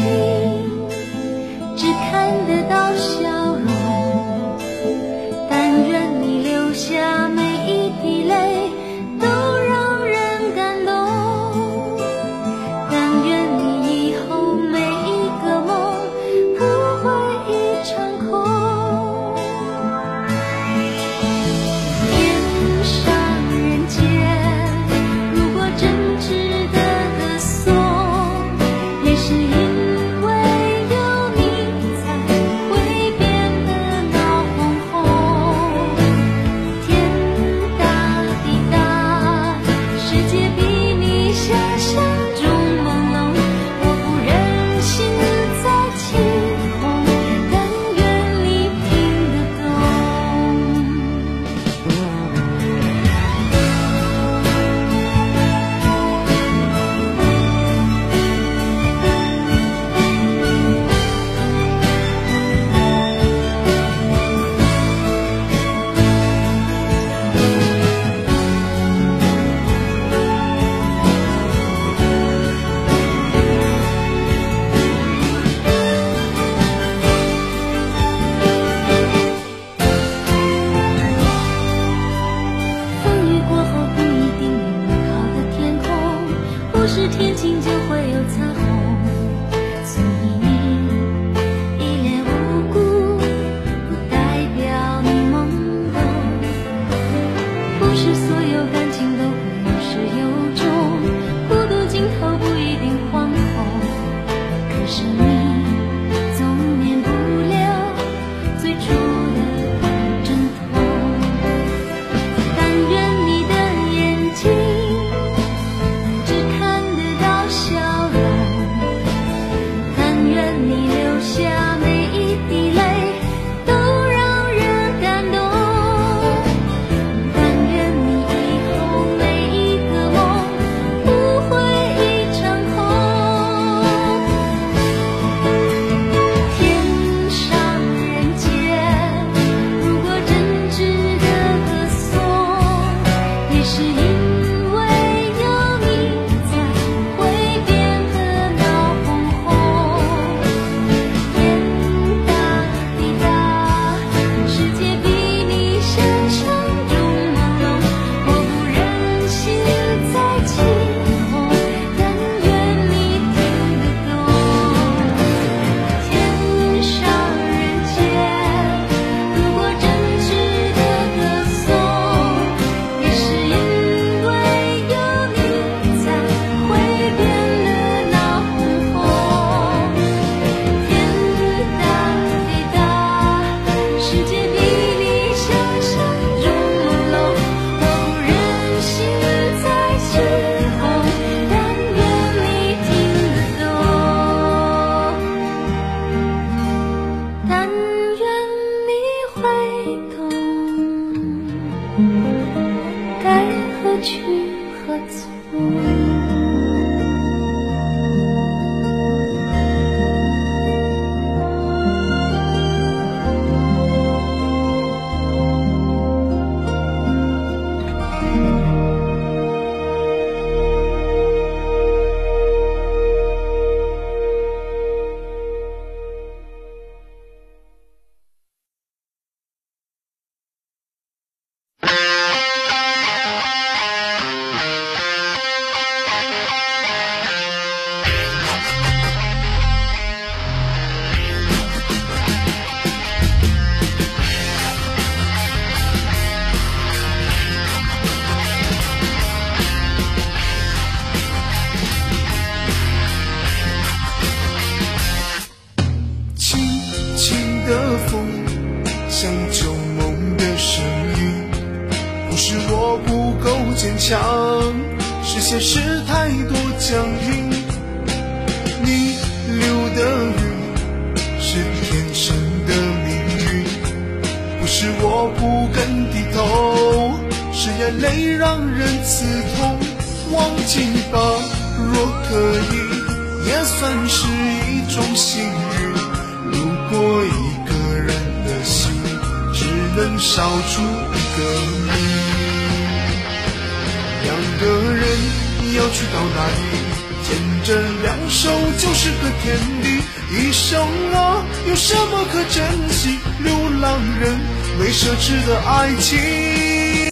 眼是天晴就会有彩虹我。强，是现实太多僵硬。你流的雨是天生的命运，不是我不肯低头，是眼泪让人刺痛。忘记吧，若可以，也算是一种幸运。如果一个人的心只能烧出一个谜，两个人要去到哪里？牵着两手就是个天地。一生啊，有什么可珍惜？流浪人没奢侈的爱情。